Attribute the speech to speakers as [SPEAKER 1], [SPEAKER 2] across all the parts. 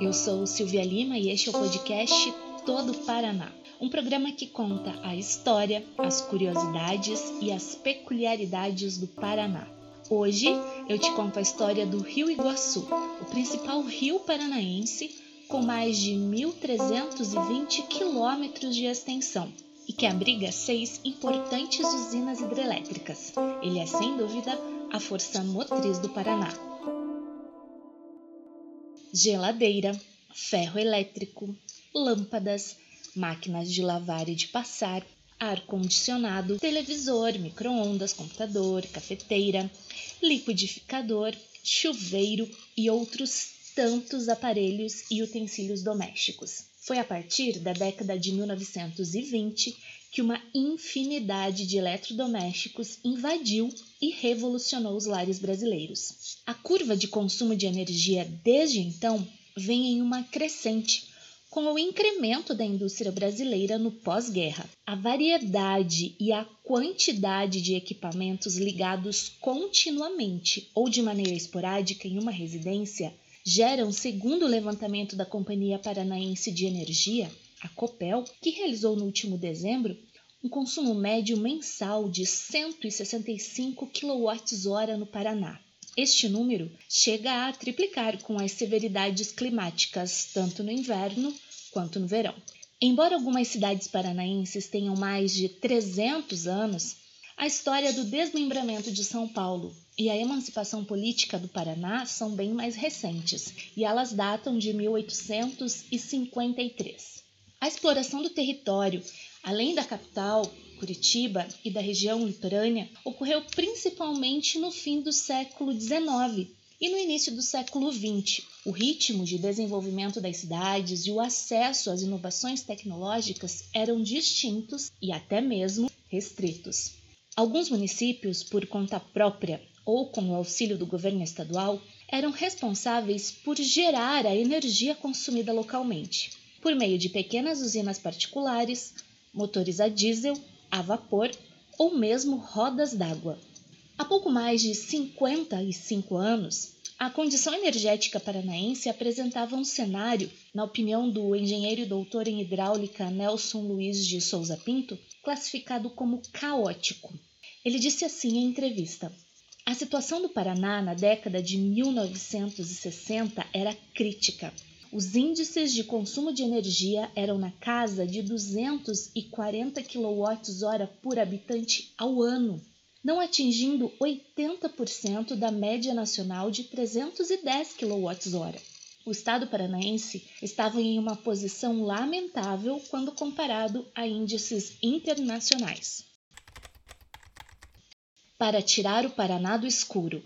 [SPEAKER 1] Eu sou Silvia Lima e este é o podcast Todo Paraná, um programa que conta a história, as curiosidades e as peculiaridades do Paraná. Hoje eu te conto a história do Rio Iguaçu, o principal rio paranaense com mais de 1.320 quilômetros de extensão e que abriga seis importantes usinas hidrelétricas. Ele é, sem dúvida, a força motriz do Paraná geladeira, ferro elétrico, lâmpadas, máquinas de lavar e de passar, ar-condicionado, televisor, micro-ondas, computador, cafeteira, liquidificador, chuveiro e outros tantos aparelhos e utensílios domésticos. Foi a partir da década de 1920 que uma infinidade de eletrodomésticos invadiu e revolucionou os lares brasileiros. A curva de consumo de energia desde então vem em uma crescente, com o incremento da indústria brasileira no pós-guerra. A variedade e a quantidade de equipamentos ligados continuamente ou de maneira esporádica em uma residência geram, segundo o levantamento da Companhia Paranaense de Energia, a Copel, que realizou no último dezembro, um consumo médio mensal de 165 kWh no Paraná. Este número chega a triplicar com as severidades climáticas, tanto no inverno quanto no verão. Embora algumas cidades paranaenses tenham mais de 300 anos, a história do desmembramento de São Paulo e a emancipação política do Paraná são bem mais recentes, e elas datam de 1853. A exploração do território, além da capital, Curitiba, e da região litorânea, ocorreu principalmente no fim do século XIX e no início do século XX. O ritmo de desenvolvimento das cidades e o acesso às inovações tecnológicas eram distintos e até mesmo restritos. Alguns municípios, por conta própria ou com o auxílio do governo estadual, eram responsáveis por gerar a energia consumida localmente por meio de pequenas usinas particulares, motores a diesel, a vapor ou mesmo rodas d'água. Há pouco mais de 55 anos, a condição energética paranaense apresentava um cenário, na opinião do engenheiro e doutor em hidráulica Nelson Luiz de Souza Pinto, classificado como caótico. Ele disse assim em entrevista: A situação do Paraná na década de 1960 era crítica. Os índices de consumo de energia eram na casa de 240 kWh por habitante ao ano, não atingindo 80% da média nacional de 310 kWh. O estado paranaense estava em uma posição lamentável quando comparado a índices internacionais. Para tirar o Paraná do escuro,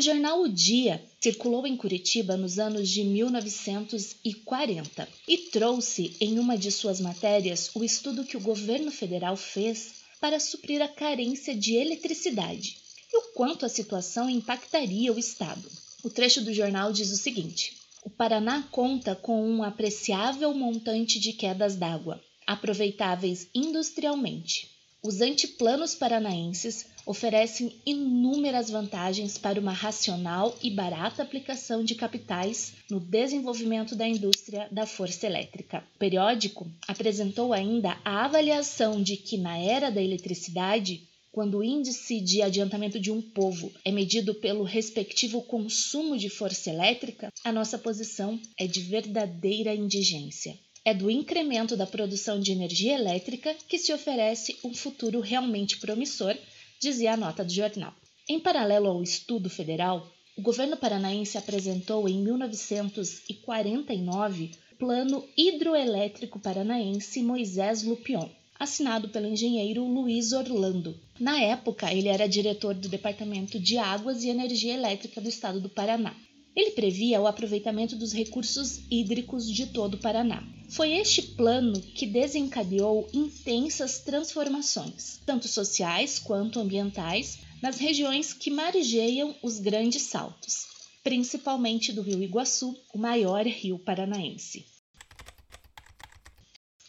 [SPEAKER 1] o jornal O Dia circulou em Curitiba nos anos de 1940 e trouxe em uma de suas matérias o estudo que o governo federal fez para suprir a carência de eletricidade e o quanto a situação impactaria o estado. O trecho do jornal diz o seguinte: O Paraná conta com um apreciável montante de quedas d'água, aproveitáveis industrialmente. Os antiplanos paranaenses oferecem inúmeras vantagens para uma racional e barata aplicação de capitais no desenvolvimento da indústria da força elétrica. O periódico apresentou ainda a avaliação de que, na era da eletricidade, quando o índice de adiantamento de um povo é medido pelo respectivo consumo de força elétrica, a nossa posição é de verdadeira indigência é do incremento da produção de energia elétrica que se oferece um futuro realmente promissor, dizia a nota do jornal. Em paralelo ao estudo federal, o governo paranaense apresentou em 1949 o Plano Hidroelétrico Paranaense Moisés Lupion, assinado pelo engenheiro Luiz Orlando. Na época, ele era diretor do Departamento de Águas e Energia Elétrica do Estado do Paraná. Ele previa o aproveitamento dos recursos hídricos de todo o Paraná. Foi este plano que desencadeou intensas transformações, tanto sociais quanto ambientais, nas regiões que margeiam os grandes saltos, principalmente do Rio Iguaçu, o maior rio paranaense.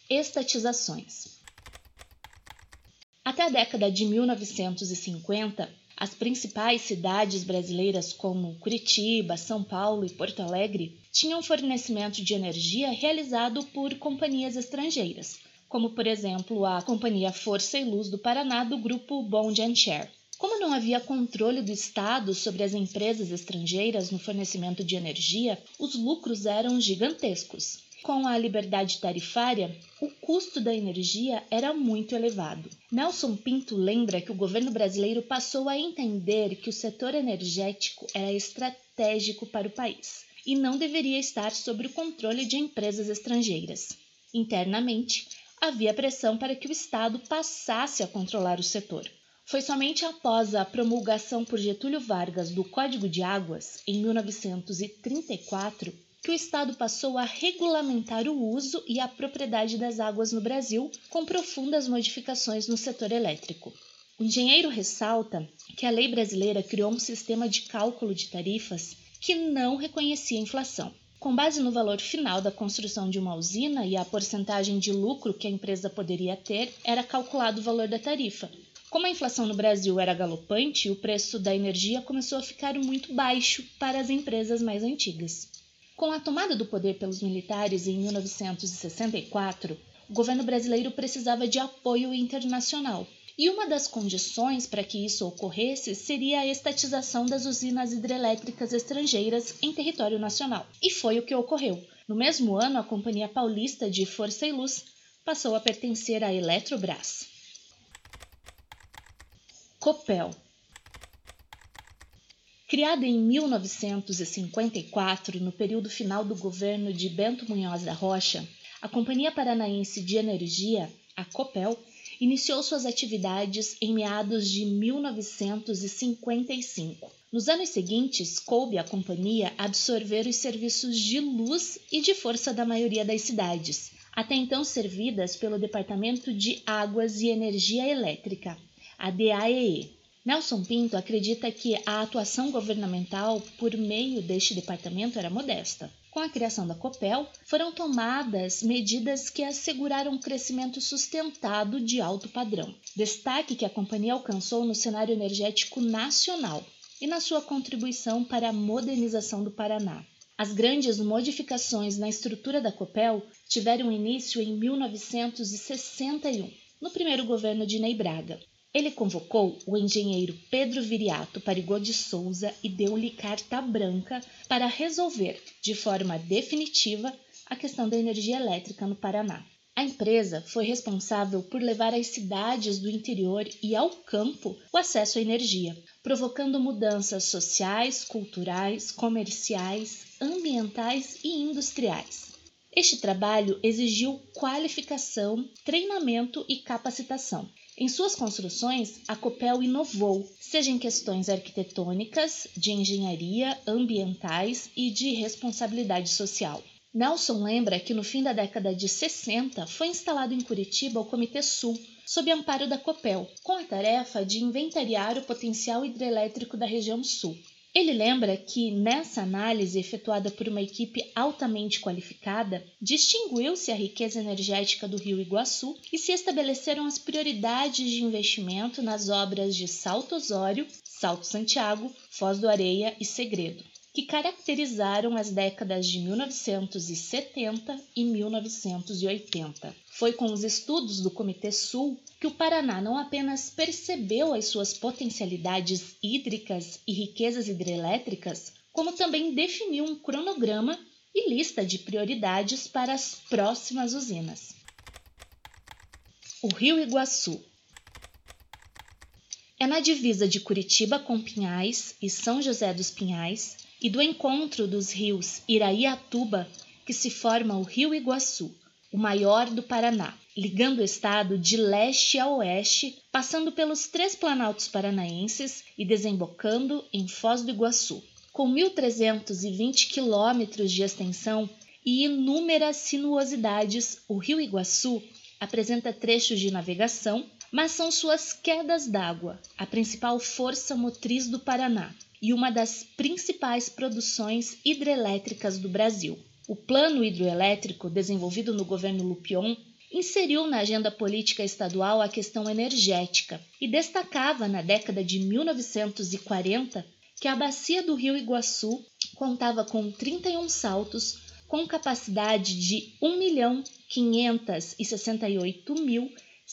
[SPEAKER 1] Estatizações. Até a década de 1950, as principais cidades brasileiras como Curitiba, São Paulo e Porto Alegre tinham fornecimento de energia realizado por companhias estrangeiras, como por exemplo a Companhia Força e Luz do Paraná do grupo Bond Share. Como não havia controle do Estado sobre as empresas estrangeiras no fornecimento de energia, os lucros eram gigantescos. Com a liberdade tarifária, o custo da energia era muito elevado. Nelson Pinto lembra que o governo brasileiro passou a entender que o setor energético era estratégico para o país e não deveria estar sob o controle de empresas estrangeiras. Internamente, havia pressão para que o Estado passasse a controlar o setor. Foi somente após a promulgação por Getúlio Vargas do Código de Águas, em 1934, que o Estado passou a regulamentar o uso e a propriedade das águas no Brasil, com profundas modificações no setor elétrico. O engenheiro ressalta que a lei brasileira criou um sistema de cálculo de tarifas que não reconhecia inflação. Com base no valor final da construção de uma usina e a porcentagem de lucro que a empresa poderia ter, era calculado o valor da tarifa. Como a inflação no Brasil era galopante, o preço da energia começou a ficar muito baixo para as empresas mais antigas. Com a tomada do poder pelos militares em 1964, o governo brasileiro precisava de apoio internacional. E uma das condições para que isso ocorresse seria a estatização das usinas hidrelétricas estrangeiras em território nacional. E foi o que ocorreu. No mesmo ano, a Companhia Paulista de Força e Luz passou a pertencer à Eletrobras. Copel Criada em 1954, no período final do governo de Bento Munhoz da Rocha, a Companhia Paranaense de Energia, a COPEL, iniciou suas atividades em meados de 1955. Nos anos seguintes, coube à companhia absorver os serviços de luz e de força da maioria das cidades, até então servidas pelo Departamento de Águas e Energia Elétrica, a DAEE. Nelson Pinto acredita que a atuação governamental por meio deste departamento era modesta. Com a criação da COPEL, foram tomadas medidas que asseguraram um crescimento sustentado de alto padrão. Destaque que a companhia alcançou no cenário energético nacional e na sua contribuição para a modernização do Paraná. As grandes modificações na estrutura da COPEL tiveram início em 1961, no primeiro governo de Ney Braga. Ele convocou o engenheiro Pedro Viriato Parigô de Souza e deu-lhe carta branca para resolver, de forma definitiva, a questão da energia elétrica no Paraná. A empresa foi responsável por levar às cidades do interior e ao campo o acesso à energia, provocando mudanças sociais, culturais, comerciais, ambientais e industriais. Este trabalho exigiu qualificação, treinamento e capacitação. Em suas construções, a Copel inovou, seja em questões arquitetônicas, de engenharia, ambientais e de responsabilidade social. Nelson lembra que no fim da década de 60 foi instalado em Curitiba o Comitê Sul, sob amparo da Copel, com a tarefa de inventariar o potencial hidrelétrico da região sul. Ele lembra que, nessa análise efetuada por uma equipe altamente qualificada, distinguiu-se a riqueza energética do Rio Iguaçu e se estabeleceram as prioridades de investimento nas obras de Salto Osório, Salto Santiago, Foz do Areia e Segredo, que caracterizaram as décadas de 1970 e 1980. Foi com os estudos do Comitê Sul que o Paraná não apenas percebeu as suas potencialidades hídricas e riquezas hidrelétricas, como também definiu um cronograma e lista de prioridades para as próximas usinas. O Rio Iguaçu é na divisa de Curitiba com Pinhais e São José dos Pinhais e do encontro dos rios Iraíatuba que se forma o Rio Iguaçu o maior do Paraná, ligando o estado de leste a oeste, passando pelos três planaltos paranaenses e desembocando em Foz do Iguaçu. Com 1.320 quilômetros de extensão e inúmeras sinuosidades, o Rio Iguaçu apresenta trechos de navegação, mas são suas quedas d'água a principal força motriz do Paraná e uma das principais produções hidrelétricas do Brasil. O plano hidroelétrico desenvolvido no governo Lupion inseriu na agenda política estadual a questão energética e destacava na década de 1940 que a bacia do Rio Iguaçu contava com 31 saltos com capacidade de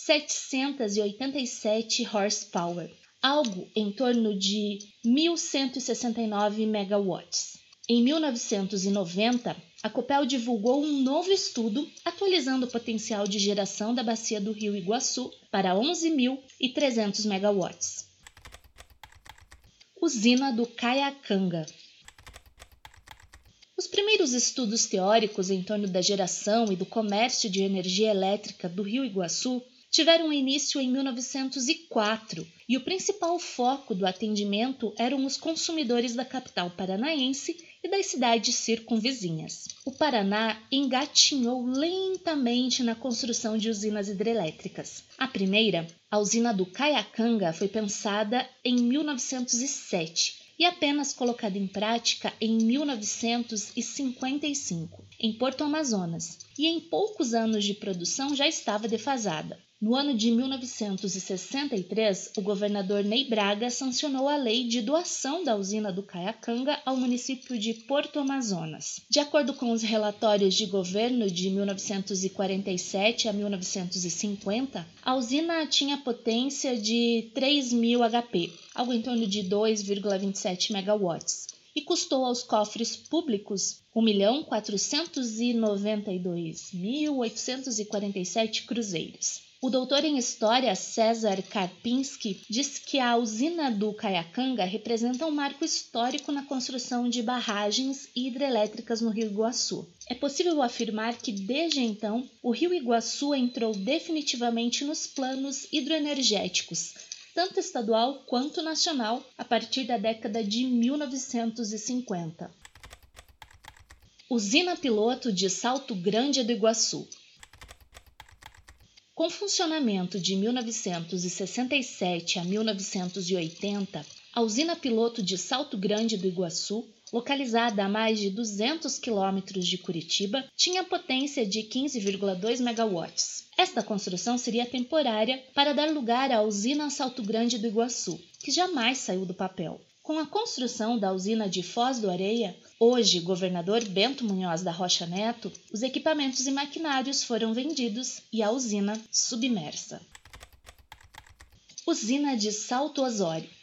[SPEAKER 1] 1.568.787 horsepower, algo em torno de 1.169 megawatts. Em 1990, a Copel divulgou um novo estudo atualizando o potencial de geração da bacia do Rio Iguaçu para 11.300 megawatts. Usina do Caiacanga. Os primeiros estudos teóricos em torno da geração e do comércio de energia elétrica do Rio Iguaçu tiveram início em 1904 e o principal foco do atendimento eram os consumidores da capital paranaense e das cidades circunvizinhas. O Paraná engatinhou lentamente na construção de usinas hidrelétricas. A primeira, a usina do Caiacanga, foi pensada em 1907 e apenas colocada em prática em 1955, em Porto Amazonas, e em poucos anos de produção já estava defasada. No ano de 1963, o governador Ney Braga sancionou a lei de doação da usina do Caiacanga ao município de Porto Amazonas. De acordo com os relatórios de governo de 1947 a 1950, a usina tinha potência de 3.000 HP, algo em torno de 2,27 megawatts e custou aos cofres públicos 1.492.847 cruzeiros. O doutor em História César Karpinski diz que a usina do Caiacanga representa um marco histórico na construção de barragens hidrelétricas no Rio Iguaçu. É possível afirmar que, desde então, o Rio Iguaçu entrou definitivamente nos planos hidroenergéticos, tanto estadual quanto nacional, a partir da década de 1950. Usina piloto de Salto Grande do Iguaçu. Com funcionamento de 1967 a 1980, a usina piloto de Salto Grande do Iguaçu, localizada a mais de 200 quilômetros de Curitiba, tinha potência de 15,2 megawatts. Esta construção seria temporária para dar lugar à usina Salto Grande do Iguaçu, que jamais saiu do papel. Com a construção da usina de Foz do Areia, hoje governador Bento Munhoz da Rocha Neto, os equipamentos e maquinários foram vendidos e a usina submersa. Usina de Salto Osório.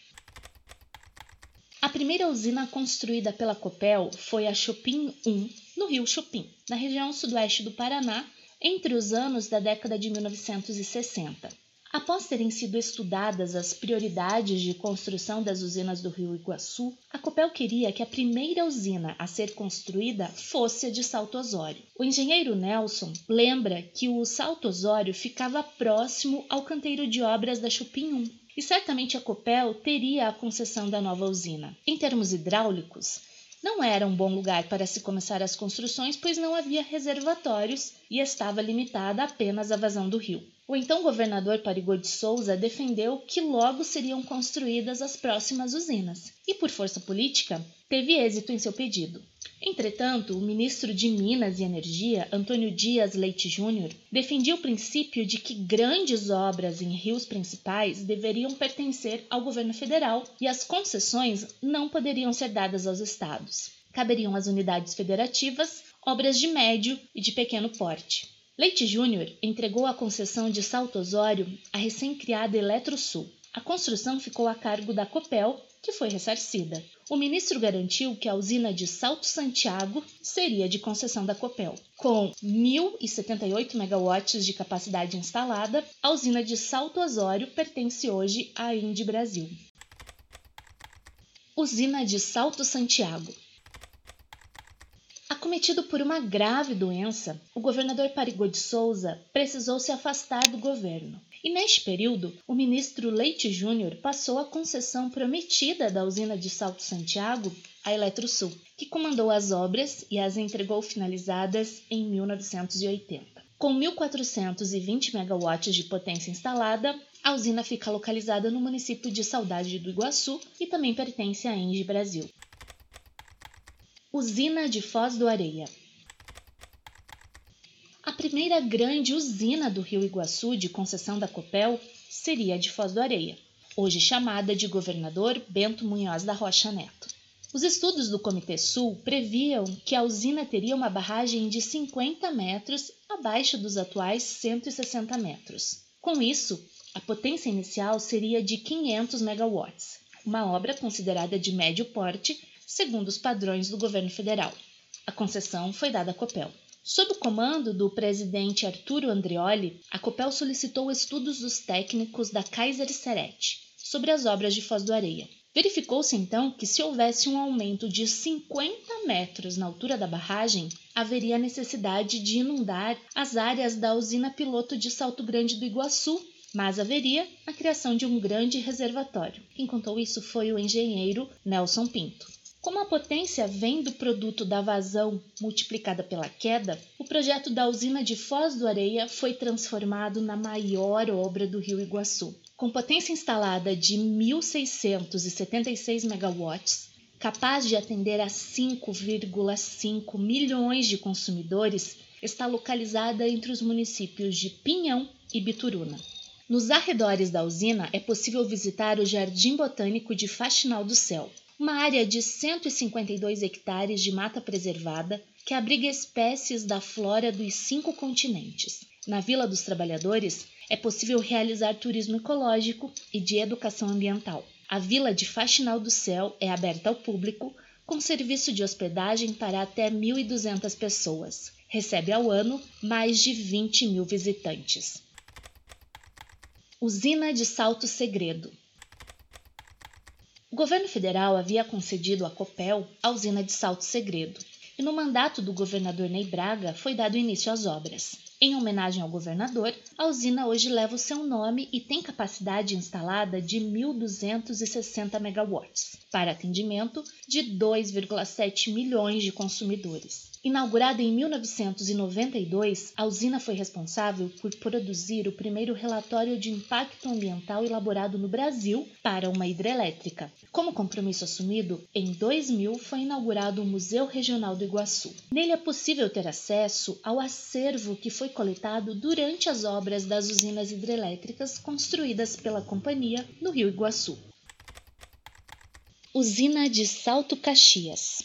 [SPEAKER 1] A primeira usina construída pela Copel foi a Chopin 1, no Rio Chopin, na região sudoeste do Paraná, entre os anos da década de 1960. Após terem sido estudadas as prioridades de construção das usinas do Rio Iguaçu, a Copel queria que a primeira usina a ser construída fosse a de Salto Osório. O engenheiro Nelson lembra que o Salto Osório ficava próximo ao canteiro de obras da Chupim 1 e certamente a Copel teria a concessão da nova usina. Em termos hidráulicos, não era um bom lugar para se começar as construções, pois não havia reservatórios e estava limitada apenas à vazão do rio. O então governador Parigô de Souza defendeu que logo seriam construídas as próximas usinas e, por força política, teve êxito em seu pedido. Entretanto, o ministro de Minas e Energia, Antônio Dias Leite Júnior, defendia o princípio de que grandes obras em rios principais deveriam pertencer ao governo federal e as concessões não poderiam ser dadas aos estados. Caberiam às unidades federativas obras de médio e de pequeno porte. Leite Júnior entregou a concessão de Salto Osório à recém-criada Eletrosul. A construção ficou a cargo da Copel, que foi ressarcida. O ministro garantiu que a usina de Salto Santiago seria de concessão da Copel. Com 1.078 megawatts de capacidade instalada, a usina de Salto Osório pertence hoje à Indy Brasil. Usina de Salto Santiago Acometido por uma grave doença, o governador Parigô de Souza precisou se afastar do governo. E neste período, o ministro Leite Júnior passou a concessão prometida da usina de Salto Santiago à Eletrosul, que comandou as obras e as entregou finalizadas em 1980. Com 1.420 megawatts de potência instalada, a usina fica localizada no município de Saudade do Iguaçu e também pertence à Engie Brasil. Usina de Foz do Areia. A primeira grande usina do Rio Iguaçu de concessão da Copel seria a de Foz do Areia, hoje chamada de Governador Bento Munhoz da Rocha Neto. Os estudos do Comitê Sul previam que a usina teria uma barragem de 50 metros abaixo dos atuais 160 metros. Com isso, a potência inicial seria de 500 megawatts, uma obra considerada de médio porte, segundo os padrões do governo federal. A concessão foi dada à Copel. Sob o comando do presidente Arturo Andreoli, a Copel solicitou estudos dos técnicos da Kaiser Seret sobre as obras de Foz do Areia. Verificou-se então que, se houvesse um aumento de 50 metros na altura da barragem, haveria necessidade de inundar as áreas da usina piloto de Salto Grande do Iguaçu, mas haveria a criação de um grande reservatório. Quem contou isso foi o engenheiro Nelson Pinto. Como a potência vem do produto da vazão multiplicada pela queda, o projeto da usina de Foz do Areia foi transformado na maior obra do Rio Iguaçu. Com potência instalada de 1.676 megawatts, capaz de atender a 5,5 milhões de consumidores, está localizada entre os municípios de Pinhão e Bituruna. Nos arredores da usina é possível visitar o Jardim Botânico de Faxinal do Céu, uma área de 152 hectares de mata preservada que abriga espécies da flora dos cinco continentes. Na Vila dos Trabalhadores, é possível realizar turismo ecológico e de educação ambiental. A Vila de Faxinal do Céu é aberta ao público, com serviço de hospedagem para até 1.200 pessoas. Recebe ao ano mais de 20 mil visitantes. Usina de Salto Segredo. O governo federal havia concedido à Copel a usina de Salto Segredo, e no mandato do governador Ney Braga foi dado início às obras. Em homenagem ao governador, a usina hoje leva o seu nome e tem capacidade instalada de 1.260 megawatts, para atendimento de 2,7 milhões de consumidores. Inaugurada em 1992, a usina foi responsável por produzir o primeiro relatório de impacto ambiental elaborado no Brasil para uma hidrelétrica. Como compromisso assumido, em 2000 foi inaugurado o Museu Regional do Iguaçu. Nele é possível ter acesso ao acervo que foi coletado durante as obras das usinas hidrelétricas construídas pela companhia no Rio Iguaçu. Usina de Salto Caxias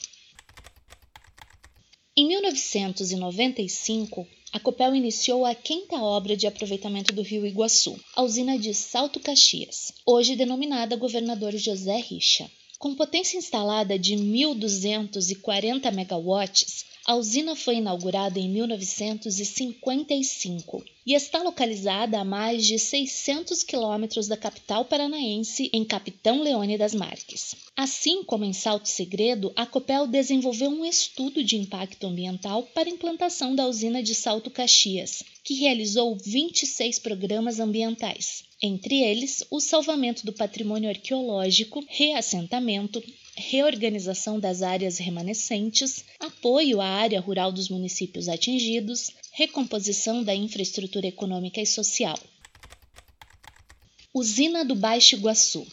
[SPEAKER 1] em 1995, a Copel iniciou a quinta obra de aproveitamento do rio Iguaçu, a usina de Salto Caxias, hoje denominada Governador José Richa. Com potência instalada de 1.240 megawatts, a usina foi inaugurada em 1955 e está localizada a mais de 600 quilômetros da capital paranaense, em Capitão Leônidas Marques. Assim como em Salto Segredo, a Copel desenvolveu um estudo de impacto ambiental para a implantação da usina de Salto Caxias, que realizou 26 programas ambientais, entre eles o salvamento do patrimônio arqueológico, reassentamento, reorganização das áreas remanescentes, apoio à área rural dos municípios atingidos, recomposição da infraestrutura econômica e social. Usina do Baixo Iguaçu.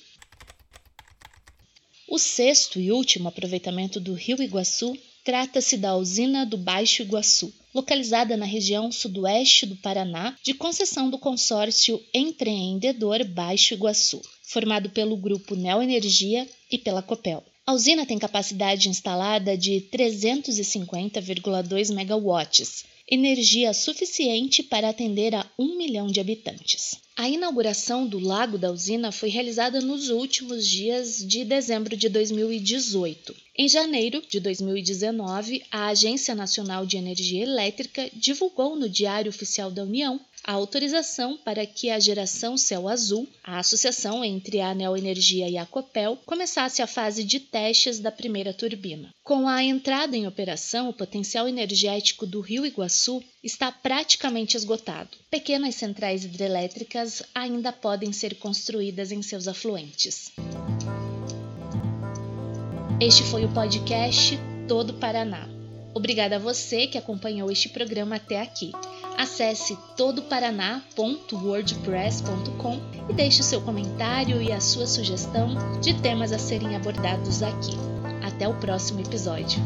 [SPEAKER 1] O sexto e último aproveitamento do Rio Iguaçu trata-se da usina do Baixo Iguaçu, localizada na região sudoeste do Paraná, de concessão do consórcio empreendedor Baixo Iguaçu, formado pelo grupo Neoenergia e pela Copel. A usina tem capacidade instalada de 350,2 megawatts, energia suficiente para atender a um milhão de habitantes. A inauguração do lago da usina foi realizada nos últimos dias de dezembro de 2018. Em janeiro de 2019, a Agência Nacional de Energia Elétrica divulgou no Diário Oficial da União a autorização para que a geração Céu Azul, a associação entre a Anel Energia e a Copel, começasse a fase de testes da primeira turbina. Com a entrada em operação, o potencial energético do Rio Iguaçu está praticamente esgotado. Pequenas centrais hidrelétricas ainda podem ser construídas em seus afluentes. Este foi o podcast Todo Paraná. Obrigada a você que acompanhou este programa até aqui. Acesse todoparaná.wordpress.com e deixe o seu comentário e a sua sugestão de temas a serem abordados aqui. Até o próximo episódio.